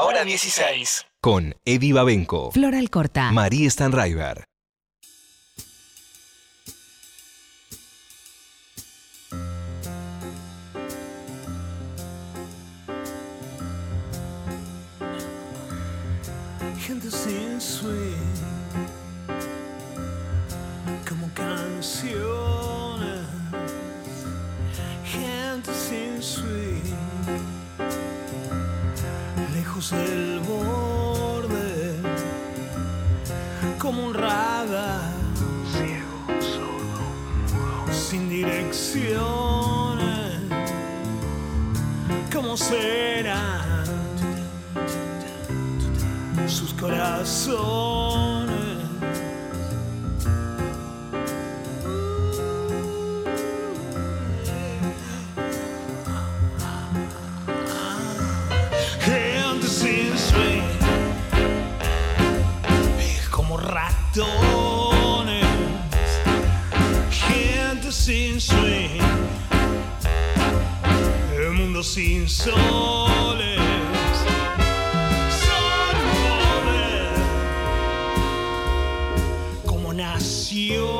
Ahora 16. Con Eddie Babenco, Floral Corta. María Stanraiver. Direcciones, como serán sus corazones. Como ratones. Sin swing, el mundo sin soles. Son como naciones,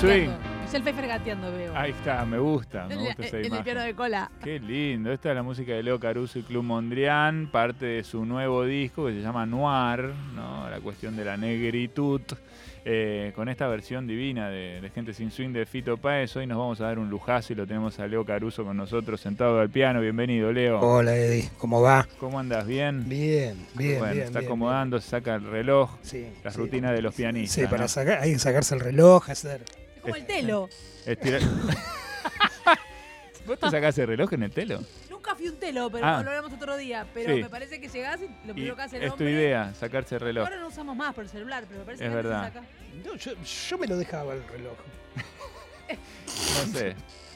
swing. Es el Pfeiffer gateando, veo. Ahí está, me gusta, me en, gusta esa en el piano de cola. Qué lindo. Esta es la música de Leo Caruso y Club Mondrian, parte de su nuevo disco que se llama Noir, ¿no? la cuestión de la negritud, eh, con esta versión divina de, de Gente Sin Swing de Fito Páez. Hoy nos vamos a dar un lujazo y lo tenemos a Leo Caruso con nosotros sentado al piano. Bienvenido, Leo. Hola Eddie, ¿cómo va? ¿Cómo andas? ¿Bien? Bien, bien, bueno, bien. está bien, acomodando, saca el reloj, bien. Sí, las sí. rutinas de los pianistas. Sí, para ¿no? sacar, hay que sacarse el reloj, hacer. Como el telo. Estira- ¿Vos te sacás el reloj en el telo? Nunca fui un telo, pero Ah. lo hablamos otro día. Pero Sí. me parece que llegás y lo Y primero que hace el es tu hombre. idea, sacarse el reloj. Ahora no usamos más por el celular, pero me parece Es que antes se verdad. saca. No, yo, yo me lo dejaba el reloj. No sé.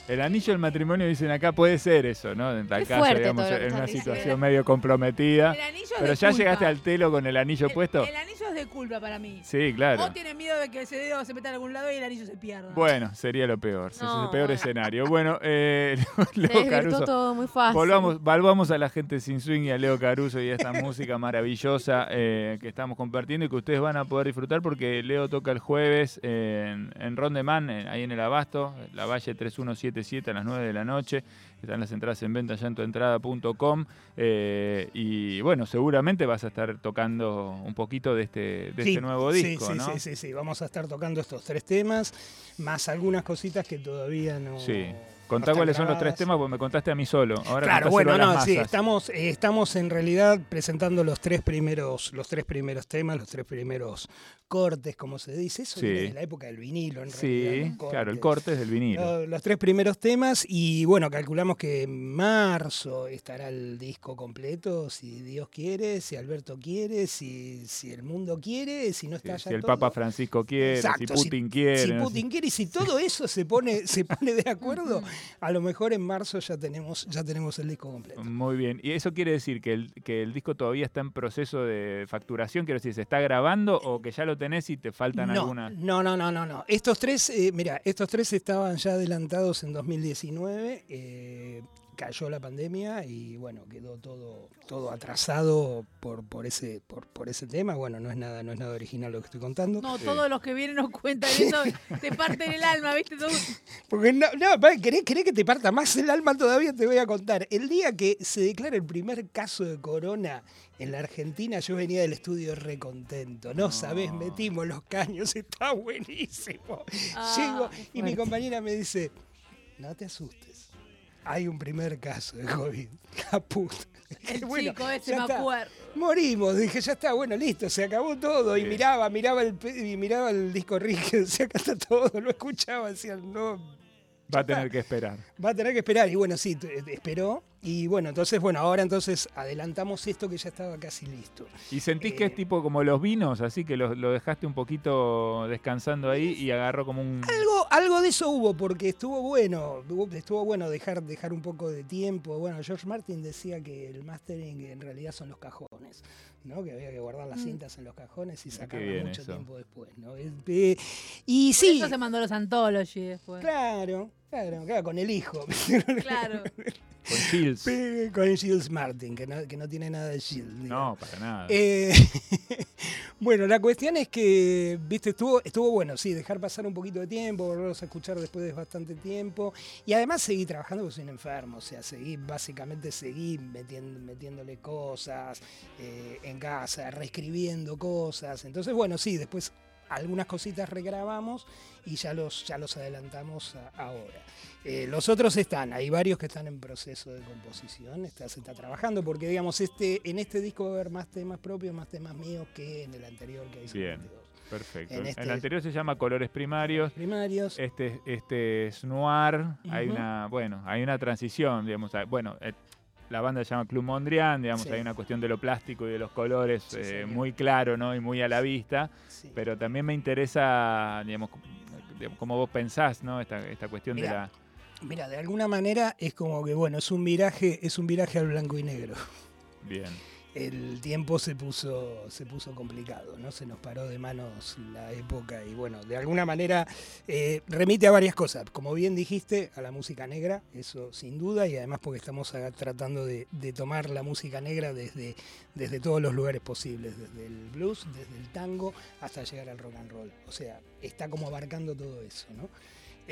El anillo del matrimonio dicen acá puede ser eso, ¿no? En tal Qué caso, fuerte digamos, todo lo que en estás una diciendo. situación medio comprometida. El anillo es Pero de ya culpa. llegaste al telo con el anillo El- puesto. El, anillo es de culpa para mí. Sí, claro. O tienen miedo de que ese dedo se meta en algún lado y el anillo se pierda. Bueno, sería lo peor. ese es No, el peor bueno. escenario. Bueno, eh, Se Leo desvirtuó Caruso. todo muy fácil. Volvamos, a la gente sin swing y a Leo Caruso y a esta música maravillosa eh, que estamos compartiendo y que ustedes van a poder disfrutar porque Leo toca el jueves en, en Rondeman, ahí en el Abasto, la Valle 3177 a las 9 de la noche. Están las entradas en venta ya en tuentrada.com. eh, y bueno, seguramente vas a estar tocando un poquito de este, de Sí, este nuevo sí, disco, sí, ¿no? sí, sí, sí. Vamos a estar tocando estos tres temas, más algunas cositas que todavía no, Sí. Contá cuáles son los tres temas, porque me contaste a mí solo. Ahora Claro, bueno, no, sí, estamos, eh, estamos en realidad presentando los tres primeros, los tres primeros temas, los tres primeros cortes, como se dice. Eso Sí. viene de la época del vinilo, en Sí, realidad. claro, el corte es del vinilo. Lo- Los tres primeros temas y bueno, calculamos que en marzo estará el disco completo, si Dios quiere, si Alberto quiere, si, si el mundo quiere, si no Sí, está ya si el todo. Papa Francisco quiere, Exacto, si Putin quiere. Si no sé. Putin quiere y si todo eso se pone, se pone de acuerdo, a lo mejor en marzo ya tenemos, ya tenemos el disco completo. Muy bien. ¿Y eso quiere decir que el, que el disco todavía está en proceso de facturación? Quiero decir, ¿se está grabando o que ya lo tenés y te faltan No, algunas? no, no, no, no, no. Estos tres, eh, mira, estos tres estaban ya adelantados en 2019. eh, cayó la pandemia y bueno, quedó todo, todo atrasado por, por ese, por, por ese tema. Bueno, no es nada, no es nada original lo que estoy contando. No, Sí. todos los que vienen nos cuentan eso, te parten el alma, ¿viste? Todo- Porque no, no, ¿querés, querés que te parta más el alma todavía? Te voy a contar. El día que se declara el primer caso de corona en la Argentina, yo venía del estudio recontento. No, sabés, metimos los caños, está buenísimo. Ah, Llego y mi compañera me dice, no te asustes. Hay un primer caso de COVID. Caput. El Bueno, chico ese me acuerdo. Morimos, dije, ya está, bueno, listo, se acabó todo. Y miraba, miraba el, y miraba el disco rígido, decía, acá está todo, lo escuchaba, decía, no, Va a tener que esperar. Va a tener que esperar. Y bueno, sí, esperó. Y bueno, entonces, bueno, ahora entonces adelantamos esto que ya estaba casi listo. ¿Y sentís que Eh, es tipo como los vinos, así que lo, lo dejaste un poquito descansando ahí y agarró como un... Algo, algo de eso hubo, porque estuvo bueno, estuvo bueno dejar, dejar un poco de tiempo. Bueno, George Martin decía que el mastering en realidad son los cajones, ¿no? Que había que guardar las Mm. cintas en los cajones y sacarlas mucho eso. tiempo después, ¿no? Eh, y Por sí, Eso se mandó los Anthology después. claro, claro, claro, con el hijo. Claro. Con Shields. con Gilles Martin, que no, que no tiene nada de Gilles. No, para nada. Eh, bueno, la cuestión es que, viste, estuvo, estuvo bueno, sí, dejar pasar un poquito de tiempo, volverlos a escuchar después de bastante tiempo. Y además seguí trabajando porque soy un enfermo, o sea, seguí, básicamente seguí metiendo, metiéndole cosas eh, en casa, reescribiendo cosas. Entonces, bueno, sí, después algunas cositas regrabamos y ya los, ya los adelantamos a- ahora. Eh, los otros están, hay varios que están en proceso de composición, está, se está trabajando, porque digamos, este, en este disco va a haber más temas propios, más temas míos que en el anterior que hay Bien. 52. Perfecto. en El este- anterior se llama Colores Primarios. Primarios. Este, este es noir. Hay una, bueno, hay una transición, digamos. Bueno, eh, la banda se llama Club Mondrian, digamos, Sí. hay una cuestión de lo plástico y de los colores Sí, eh, muy claro, ¿no? Y muy a la vista. Pero también me interesa, digamos, cómo vos pensás, ¿no? Esta, esta cuestión de la. Mira, de alguna manera es como que, bueno, es un viraje, es un viraje al blanco y negro. Bien. El tiempo se puso, se puso complicado, ¿no? Se nos paró de manos la época y bueno, de alguna manera eh, remite a varias cosas. Como bien dijiste, a la música negra, eso sin duda, y además porque estamos tratando de, de tomar la música negra desde, desde todos los lugares posibles, desde el blues, desde el tango, hasta llegar al rock and roll. O sea, está como abarcando todo eso, ¿no?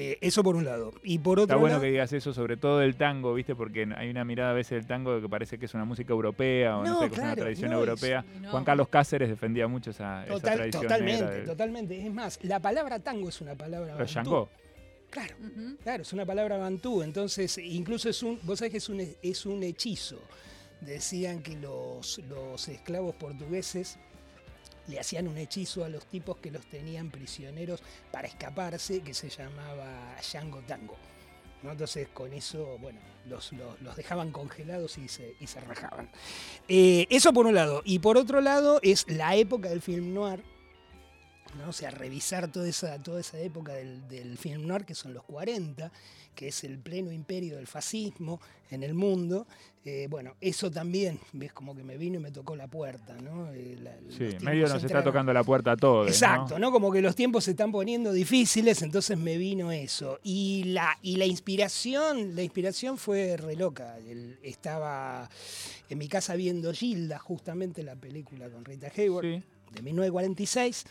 Eh, eso por un lado. Y por otro Está bueno lado, que digas eso, sobre todo del tango, ¿viste? Porque hay una mirada a veces del tango que parece que es una música europea o no, No, sé, que es una tradición no, europea. no. Juan Carlos Cáceres defendía mucho esa, esa total- tradición totalmente, del- totalmente. Es más, la palabra tango es una palabra... Bantú. Yangó. Claro. Claro, es una palabra bantú, entonces incluso es un, vos sabés que es un, es un hechizo. Decían que los, los esclavos portugueses le hacían un hechizo a los tipos que los tenían prisioneros para escaparse, que se llamaba Yango Tango. ¿no? Entonces con eso, bueno, los, los- los dejaban congelados y se, y se rajaban. Eh, eso por un lado. Y por otro lado es la época del film noir, ¿no? O sea, revisar toda esa, toda esa época del, del film noir, que son los 40, que es el pleno imperio del fascismo en el mundo. Eh, bueno, eso también, ves, como que me vino y me tocó la puerta, ¿no? Eh, la- Sí, medio nos está tocando la puerta a todos. Exacto, ¿no? ¿no? Como que los tiempos se están poniendo difíciles, entonces me vino eso. Y la, y la inspiración, la inspiración fue re loca. El- estaba en mi casa viendo Gilda, justamente la película con Rita Hayworth Sí. de 1946.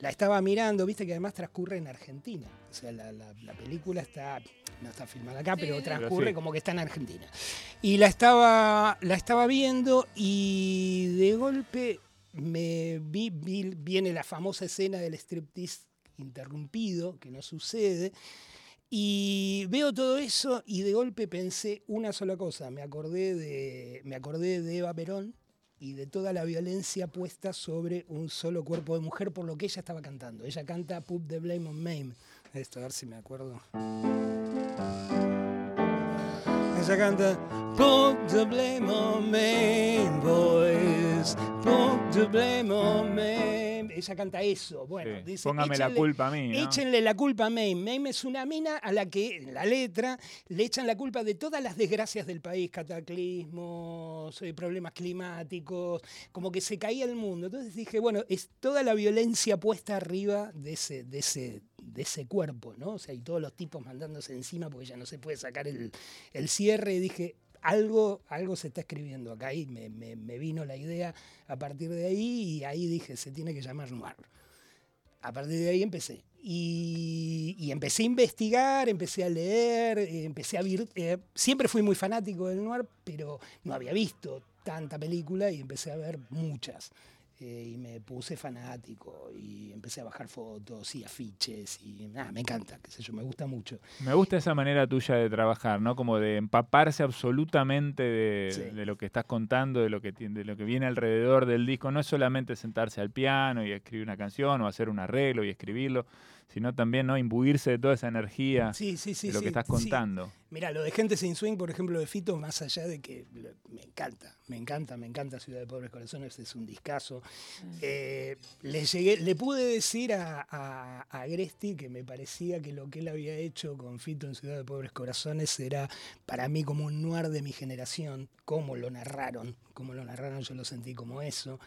La estaba mirando, viste que además transcurre en Argentina. O sea, la, la- la película está, no está filmada acá, pero transcurre sí. como que está en Argentina. Y la estaba, la estaba viendo y de golpe me vi, vi- viene la famosa escena del striptease interrumpido, que no sucede. Y veo todo eso y de golpe pensé una sola cosa. Me acordé de, me acordé de Eva Perón y de toda la violencia puesta sobre un solo cuerpo de mujer por lo que ella estaba cantando. Ella canta Put the Blame on Mame. Esto, a ver si me acuerdo. Ella canta Put the blame on me, boys. Put the blame on me. Ella canta eso. Bueno, Sí, dice, Póngame la "Échenle- culpa a mí. ¿no? Échenle la culpa a Mame. Mame es una mina a la que en la letra le echan la culpa de todas las desgracias del país, cataclismos, eh, problemas climáticos, como que se caía el mundo. Entonces dije, bueno, es toda la violencia puesta arriba de ese, de ese, de ese cuerpo, ¿no? O sea, y todos los tipos mandándose encima porque ya no se puede sacar el, el cierre. Dije, algo, algo se está escribiendo acá y me, me- me vino la idea a partir de ahí y ahí dije, se tiene que llamar Noir. A partir de ahí empecé. Y, y empecé a investigar, empecé a leer, eh, empecé a vir- eh, siempre fui muy fanático del noir, pero no había visto tanta película y empecé a ver muchas. Eh, y me puse fanático y empecé a bajar fotos y afiches y nada, me encanta, qué sé yo, me gusta mucho. Me gusta esa manera tuya de trabajar, ¿no? Como de empaparse absolutamente de, Sí. de lo que estás contando, de lo que de lo que viene alrededor del disco. No es solamente sentarse al piano y escribir una canción o hacer un arreglo y escribirlo, sino también no imbuirse de toda esa energía Sí, sí, sí. de lo sí, que estás sí. contando. Mira, lo de Gente Sin Swing, por ejemplo, de Fito, más allá de que me encanta, me encanta, me encanta Ciudad de Pobres Corazones, es un discazo. Eh, le, llegué, le pude decir a, a, a Agresti que me parecía que lo que él había hecho con Fito en Ciudad de Pobres Corazones era para mí como un noir de mi generación, como lo narraron, como lo narraron yo lo sentí como eso.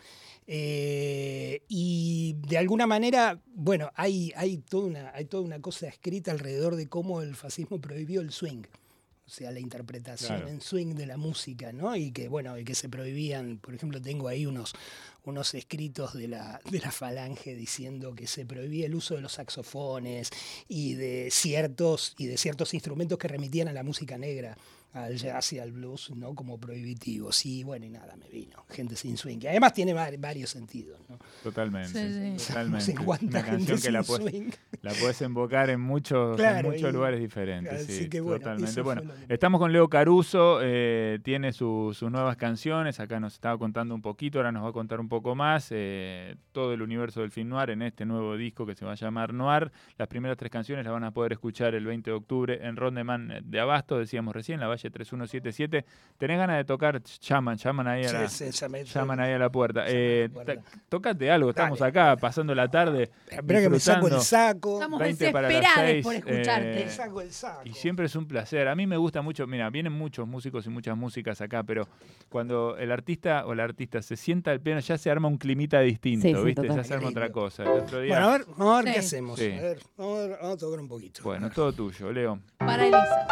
Eh, y de alguna manera, bueno, hay, hay, toda una, hay toda una cosa escrita alrededor de cómo el fascismo prohibió el swing. O sea, la interpretación Claro. en swing de la música, ¿no? Y que, bueno, y que se prohibían, por ejemplo, tengo ahí unos, unos escritos de la, de la falange diciendo que se prohibía el uso de los saxofones y de ciertos, y de ciertos instrumentos que remitían a la música negra, al jazz y al blues, ¿no? Como prohibitivos. Y bueno, y nada, me vino. Gente sin swing, que además tiene var- varios sentidos, ¿no? Totalmente. Sí, sí. No Totalmente. sé cuánta Una gente canción que la sin puedes, swing. la puedes invocar en muchos, en Claro, muchos y- lugares diferentes. así sí, que bueno, totalmente. Bueno, estamos con Leo Caruso, eh, tiene su- sus nuevas canciones, acá nos estaba contando un poquito, ahora nos va a contar un poco más, eh, todo el universo del film noir en este nuevo disco que se va a llamar Noir. Las primeras tres canciones las van a poder escuchar el 20 de octubre en Rondeman de Abasto, decíamos recién, la Valle 3177. ¿Tenés ganas de tocar? Llaman, llaman ahí a la... Sí, sí, llamé- Llaman ahí a la puerta. Eh, tocate algo, estamos Dale. acá pasando la tarde. Espera que me saco el saco. Estamos 20 para las desesperados seis, por escucharte. eh, Me saco el saco. Y siempre es un placer. A mí me gusta mucho, mira, vienen muchos músicos y muchas músicas acá, pero cuando el artista o la artista se sienta al piano ya se arma un climita distinto, Sí, sí, ¿viste? Ya se arma otra cosa. El otro día, Bueno, a ver, vamos a ver qué hacemos. Sí. A ver, vamos a, ver, vamos a tocar un poquito. bueno, todo tuyo, Leo. Para Elisa.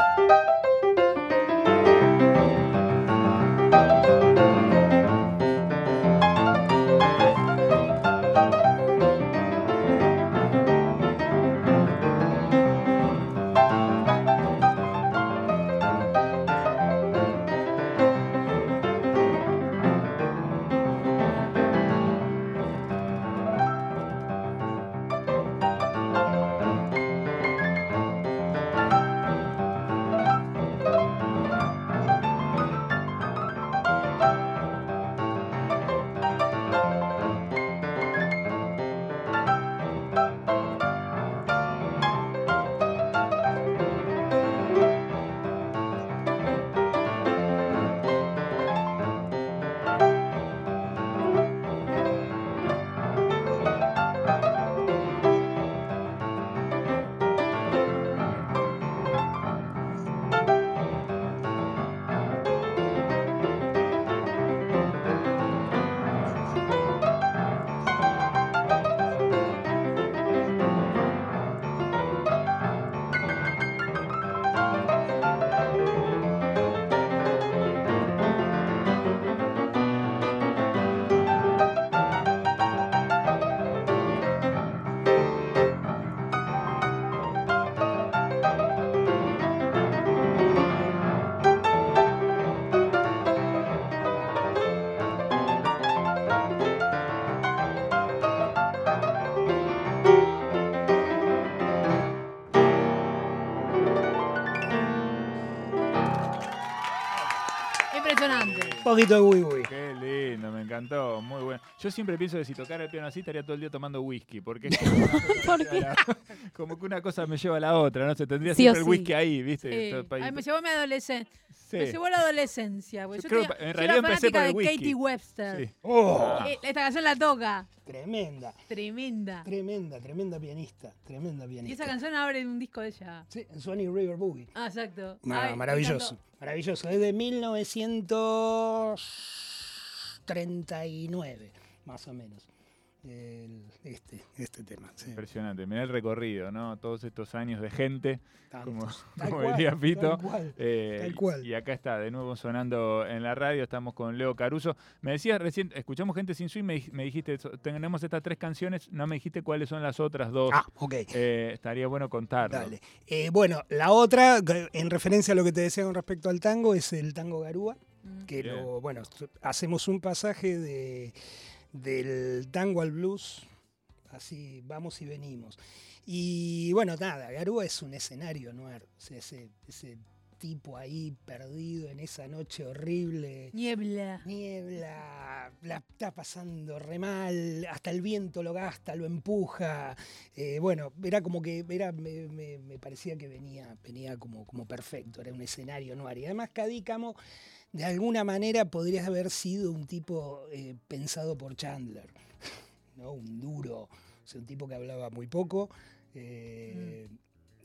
Poquito de Wii Wii. Qué lindo, me encantó, muy bueno. Yo siempre pienso que si tocara el piano así estaría todo el día tomando whisky, porque es como, ¿Por la- como que una cosa me lleva a la otra, ¿no? Se tendría Sí siempre el sí. whisky ahí, ¿viste? Sí. Ay, me llevó a mi adolescencia. Sí. Me llevó a la adolescencia. Yo Yo, creo tenía- que en yo realidad era empecé por el de whisky. Katie Webster. Sí. Oh, Eh, esta canción la toca. tremenda, Tremenda. tremenda, tremenda pianista, tremenda Y pianista. esa canción abre un disco de ella. Sí, en Sony River Boogie. Ah, exacto. Ay, me maravilloso, maravilloso. Es de 1939, más o menos. El- este, este tema. sí. Impresionante, mirá el recorrido, ¿no? Todos estos años de gente, Tantos. como, como cual, diría Fito. tal cual. Eh, Tal cual. Y acá está, de nuevo sonando en la radio, estamos con Leo Caruso. Me decías recién, escuchamos Gente Sin Swing, me, me dijiste, tenemos estas tres canciones, no me dijiste cuáles son las otras dos. Ah, ok. Eh, estaría bueno contarlo. Dale. Eh, bueno, la otra, en referencia a lo que te decía con respecto al tango, es el tango Garúa, Mm. que Bien. lo, bueno, hacemos un pasaje de, del tango al blues, así vamos y venimos. Y bueno, nada, Garúa es un escenario noir, ese, ese tipo ahí perdido en esa noche horrible. Niebla. Niebla, la está pasando re mal, hasta el viento lo gasta, lo empuja. eh, bueno, era como que era, me, me- me parecía que venía, venía como, como perfecto, era un escenario noir. Y además Cadícamo, de alguna manera, podría haber sido un tipo eh, pensado por Chandler, ¿no? Un duro, o sea, un tipo que hablaba muy poco. eh,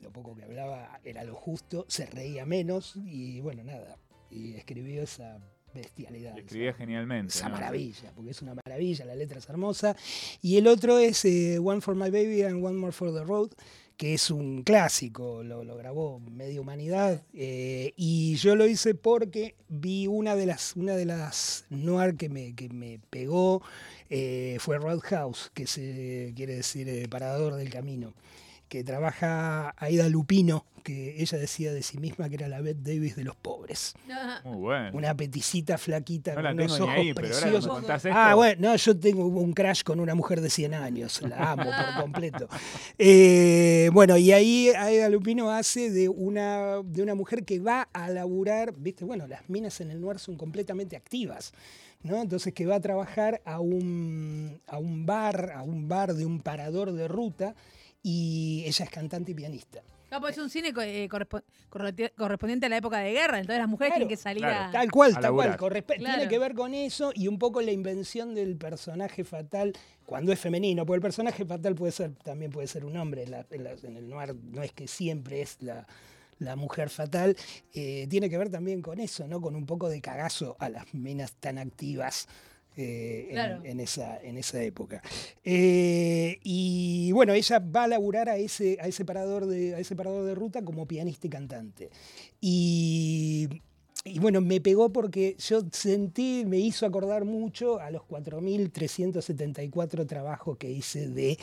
Lo poco que hablaba era lo justo, se reía menos y bueno, nada. Y escribió esa bestialidad. Y escribía genialmente. Esa ¿no? maravilla, porque es una maravilla, la letra es hermosa. Y el otro es eh, One for My Baby and One More for the Road, que es un clásico, lo, lo grabó Media Humanidad. eh, y yo lo hice porque vi una de las, una de las noir que me, que me pegó, eh, fue Roadhouse, que se quiere decir Parador del Camino que trabaja Aida Lupino, que ella decía de sí misma que era la Bette Davis de los pobres. Ah, Muy bueno. Una peticita flaquita no la con unos tengo ni ojos ahí, preciosos. Ah, bueno, no, yo tengo un crash con una mujer de 100 años, la amo por completo. Eh, bueno, y ahí Aida Lupino hace de una, de una mujer que va a laburar, viste, bueno, las minas en el noir son completamente activas. ¿no? Entonces que va a trabajar a un, a un bar, a un bar de un parador de ruta, y ella es cantante y pianista. No, pues es un cine eh, correspondiente a la época de guerra, entonces las mujeres Claro, tienen que salir claro. a... Tal cual, a tal cual. correspe- Claro. Tiene que ver con eso y un poco la invención del personaje fatal cuando es femenino, porque el personaje fatal puede ser, también puede ser un hombre. En, la- en la- en el noir no es que siempre es la, la mujer fatal. eh, tiene que ver también con eso, ¿no? Con un poco de cagazo a las minas tan activas. Eh, en- Claro. en, esa, en esa época. Eh, y bueno, ella va a laburar a ese, a ese, parador, de, a ese parador de ruta como pianista y cantante. Y y bueno, me pegó porque yo sentí, me hizo acordar mucho a los 4.374 trabajos que hice de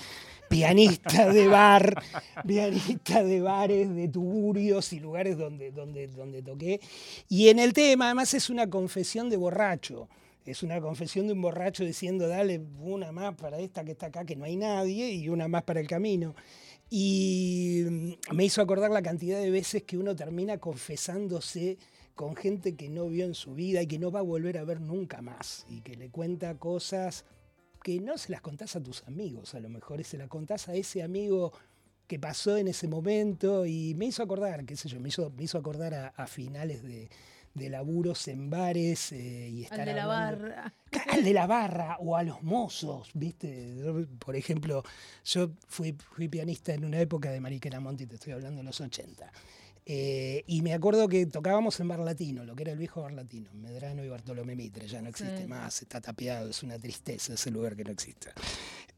pianista de bar, pianista de bares, de tuburios y lugares donde, donde, donde toqué. Y en el tema, además, es una confesión de borracho. Es una confesión de un borracho diciendo, dale una más para esta que está acá, que no hay nadie, y una más para el camino. Y mm, me hizo acordar la cantidad de veces que uno termina confesándose con gente que no vio en su vida y que no va a volver a ver nunca más. Y que le cuenta cosas que no se las contás a tus amigos, a lo mejor se las contás a ese amigo que pasó en ese momento y me hizo acordar, qué sé yo, me hizo, me hizo acordar a, a finales de, de laburos en bares eh, y estar al de la hablando- barra. al de la barra o a los mozos, ¿viste? Yo, Por ejemplo, yo fui, fui pianista en una época de Mariquera Monti, te estoy hablando de los 80. Eh, y me acuerdo que tocábamos en Bar Latino, lo que era el viejo Bar Latino, Medrano y Bartolomé Mitre, ya no existe Sí. más, está tapiado, es una tristeza ese lugar que no exista.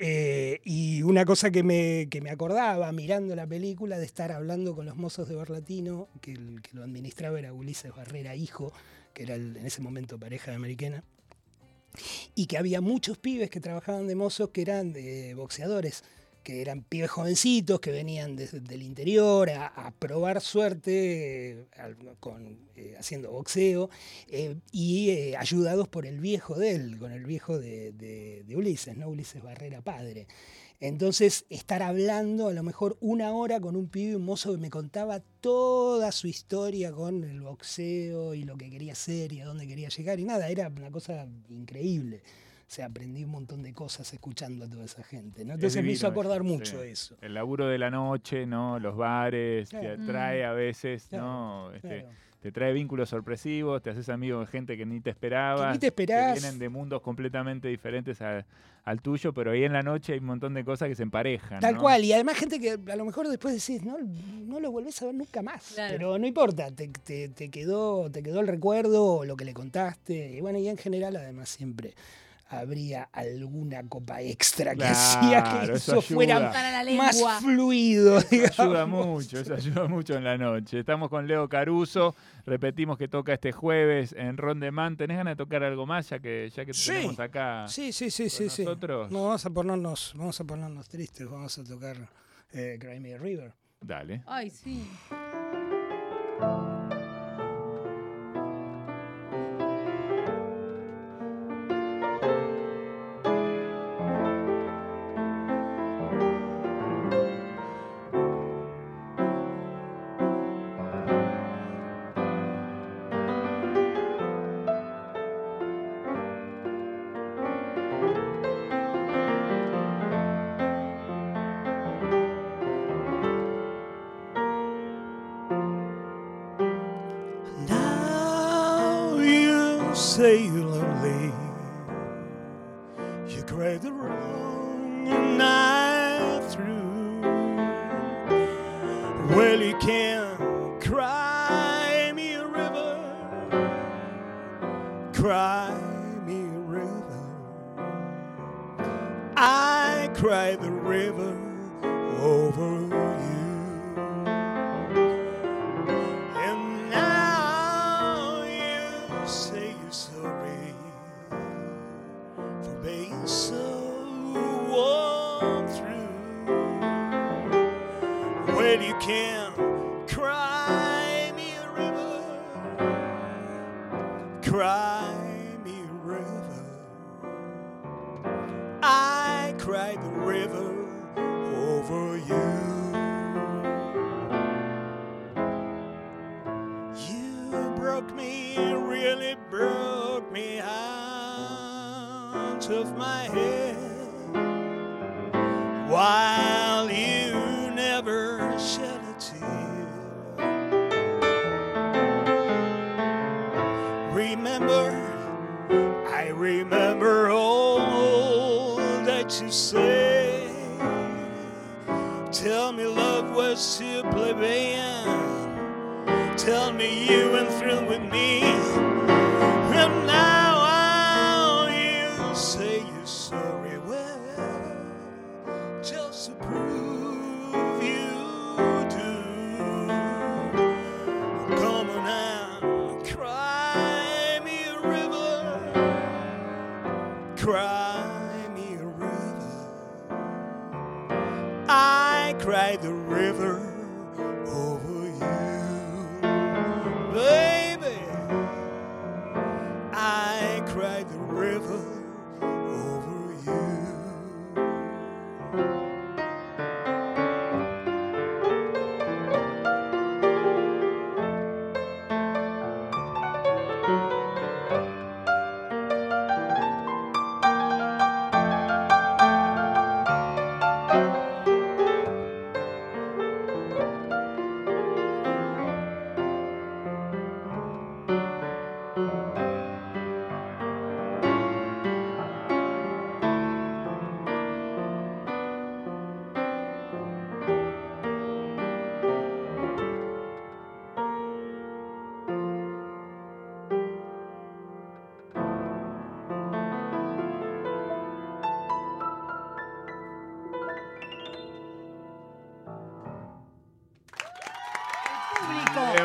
Eh, y una cosa que me, que me acordaba mirando la película de estar hablando con los mozos de Bar Latino, que el que lo administraba era Ulises Barrera, hijo, que era en ese momento pareja de Mariquena y que había muchos pibes que trabajaban de mozos que eran de boxeadores, que eran pibes jovencitos que venían desde del interior a, probar suerte eh, con, eh, haciendo boxeo eh, y ayudados por el viejo de él, con el viejo de, de- de Ulises, ¿no? Ulises Barrera padre. Entonces, estar hablando a lo mejor una hora con un pibe, un mozo que me contaba toda su historia con el boxeo y lo que quería hacer y a dónde quería llegar y nada, era una cosa increíble. Sea, aprendí un montón de cosas escuchando a toda esa gente. ¿no? Entonces me hizo acordar eso, mucho sí. eso. El laburo de la noche, ¿no? Los bares, te atrae a veces, Claro, ¿no? Este, Claro. Te trae vínculos sorpresivos, te haces amigo de gente que ni te esperabas. te esperás. Que vienen de mundos completamente diferentes a- al tuyo, pero ahí en la noche hay un montón de cosas que se emparejan. Tal ¿no? cual, y además gente que a lo mejor después decís, no, no lo volvés a ver nunca más. Claro. Pero no importa, te, te- te quedó, te quedó el recuerdo o lo que le contaste. Y bueno, y en general además siempre habría alguna copa extra que hacía que eso, eso fuera ayuda. Para la lengua. más fluido. Eso ayuda mucho, eso ayuda mucho en la noche. Estamos con Leo Caruso, repetimos que toca este jueves en Rondeman. ¿Tenés ganas de tocar algo más ya que, ya que te Sí. tenemos acá? Sí, sí, sí, con sí, sí. nosotros. No, vamos a ponernos, vamos a ponernos tristes, vamos a tocar eh, Cry Me a River. Dale. Ay, sí. You say you're lonely. You cried the wrong night through. Well, you can cry me a river. Cry me a river. I cry the river I cried the river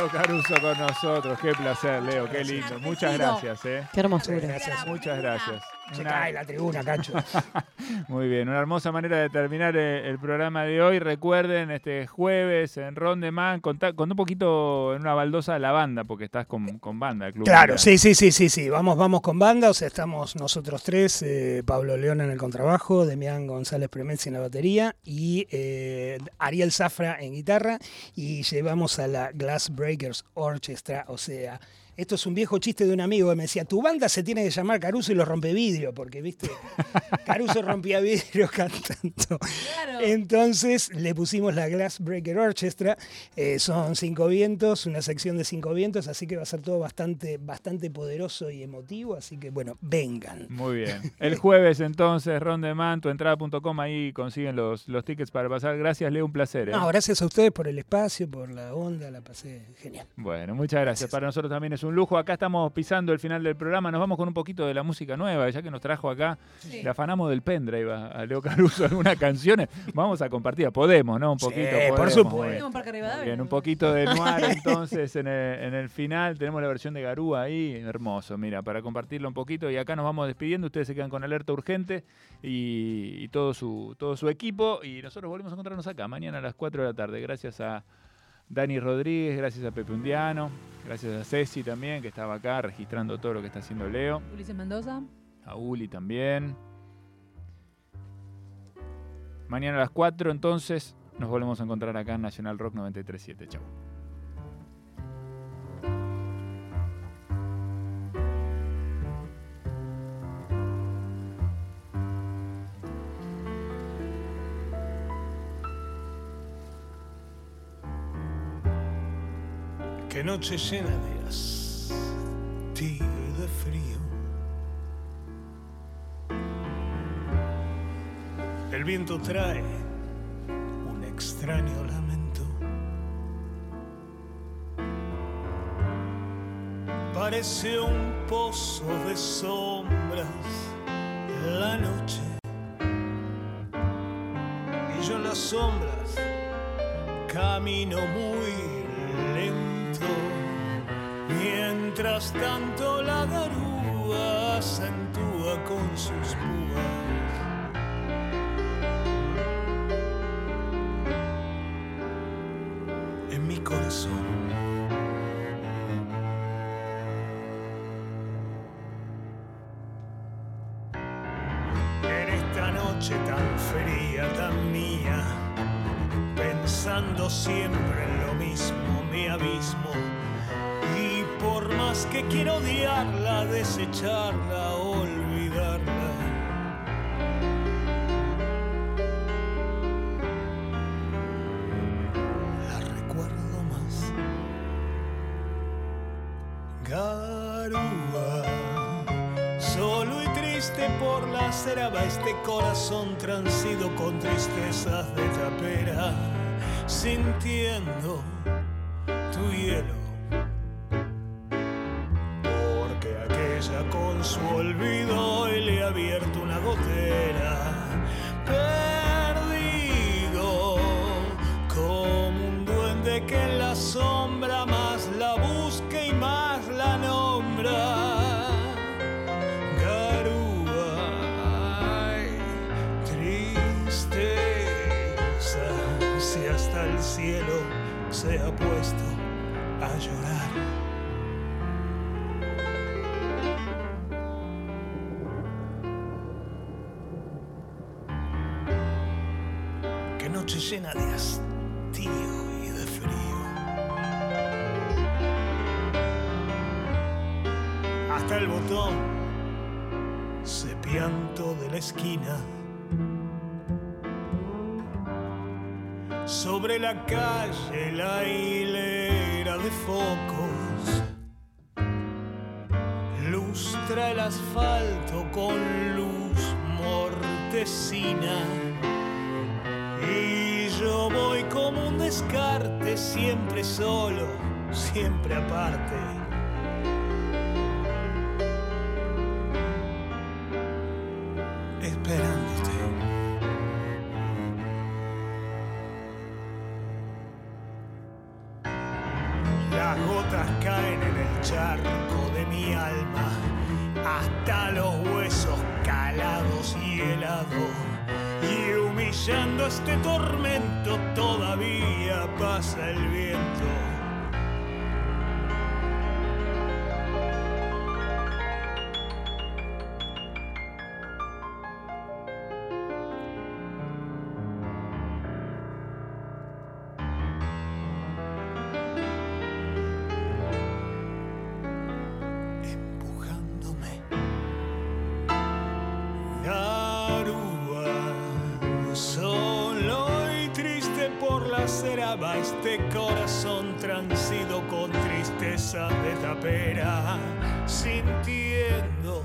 Leo Caruso con nosotros, qué placer, Leo, qué lindo. Muchas gracias, ¿eh? Qué hermosura. Gracias. Muchas gracias. Se Una- cae la tribuna, Cacho. Muy bien, una hermosa manera de terminar eh, el programa de hoy. Recuerden, este jueves en Rondeman, contá, contá un poquito en una baldosa la banda, porque estás con, con banda, club. Claro, sí, sí, sí, sí, sí. Vamos, vamos con banda. O sea, estamos nosotros tres, eh, Pablo León en el contrabajo, Demián González Premenzi en la batería y eh, Ariel Zafra en guitarra. Y llevamos a la Glass Breakers Orchestra. O sea, esto es un viejo chiste de un amigo que me decía, tu banda se tiene que llamar Caruso y los rompevidrio, porque, viste, Caruso rompía vidrio cantando. Claro. Entonces le pusimos la Glass Breaker Orchestra. eh, son cinco vientos, una sección de cinco vientos, así que va a ser todo bastante, bastante poderoso y emotivo. Así que bueno, vengan. Muy bien. El jueves entonces, Rondeman, tuentrada.com, ahí consiguen los, los tickets para pasar. Gracias, Leo, un placer. ¿eh? No, gracias a ustedes por el espacio, por la onda, la pasé genial. Bueno, muchas gracias. Gracias. Para nosotros también es un lujo. Acá estamos pisando el final del programa. Nos vamos con un poquito de la música nueva, ya que nos trajo acá. Sí. Le afanamos del pendrive a, Leo Caruso algunas canciones. Vamos a compartir. Podemos, ¿no? Un Sí, poquito. por supuesto. bien. Un. Bien, poquito de noir entonces en el, en el final. Tenemos la versión de Garúa ahí, hermoso, mira, para compartirlo un poquito. Y acá nos vamos despidiendo. Ustedes se quedan con alerta urgente y, y todo, su, todo su equipo. Y nosotros volvemos a encontrarnos acá mañana a las 4 de la tarde. Gracias a Dani Rodríguez, gracias a Pepe Undiano, gracias a Ceci también, que estaba acá registrando todo lo que está haciendo Leo. Ulises Mendoza. A Uli también. Mañana a las 4 entonces nos volvemos a encontrar acá en Nacional Rock 937. Chau. Qué noche llena de hastío y de frío. El viento trae un extraño lamento. Parece un pozo de sombras la noche. Y yo en las sombras camino muy. Mientras tanto la garúa acentúa con sus púas. En mi corazón. En esta noche tan fría, tan mía, pensando siempre en lo mismo, mi abismo. Quiero odiarla, desecharla, olvidarla. La recuerdo más. Garúa, solo y triste por la acera va este corazón transido con tristezas de tapera, sintiendo con su olvido hoy le ha abierto una gotera. Perdido como un duende que en la sombra más la busca y más la nombra. Garúa, ay, si hasta el cielo se ha puesto a llorar. Llena de hastío y de frío. Hasta el botón sepianto de la esquina. Sobre la calle la hilera de focos lustra el asfalto con luz mortecina. Descarte, siempre solo, siempre aparte. Esperándote. Las gotas caen en el charco de mi alma, hasta los huesos calados y helado. Y humillando este tormento va este corazón transido con tristeza de tapera, sintiendo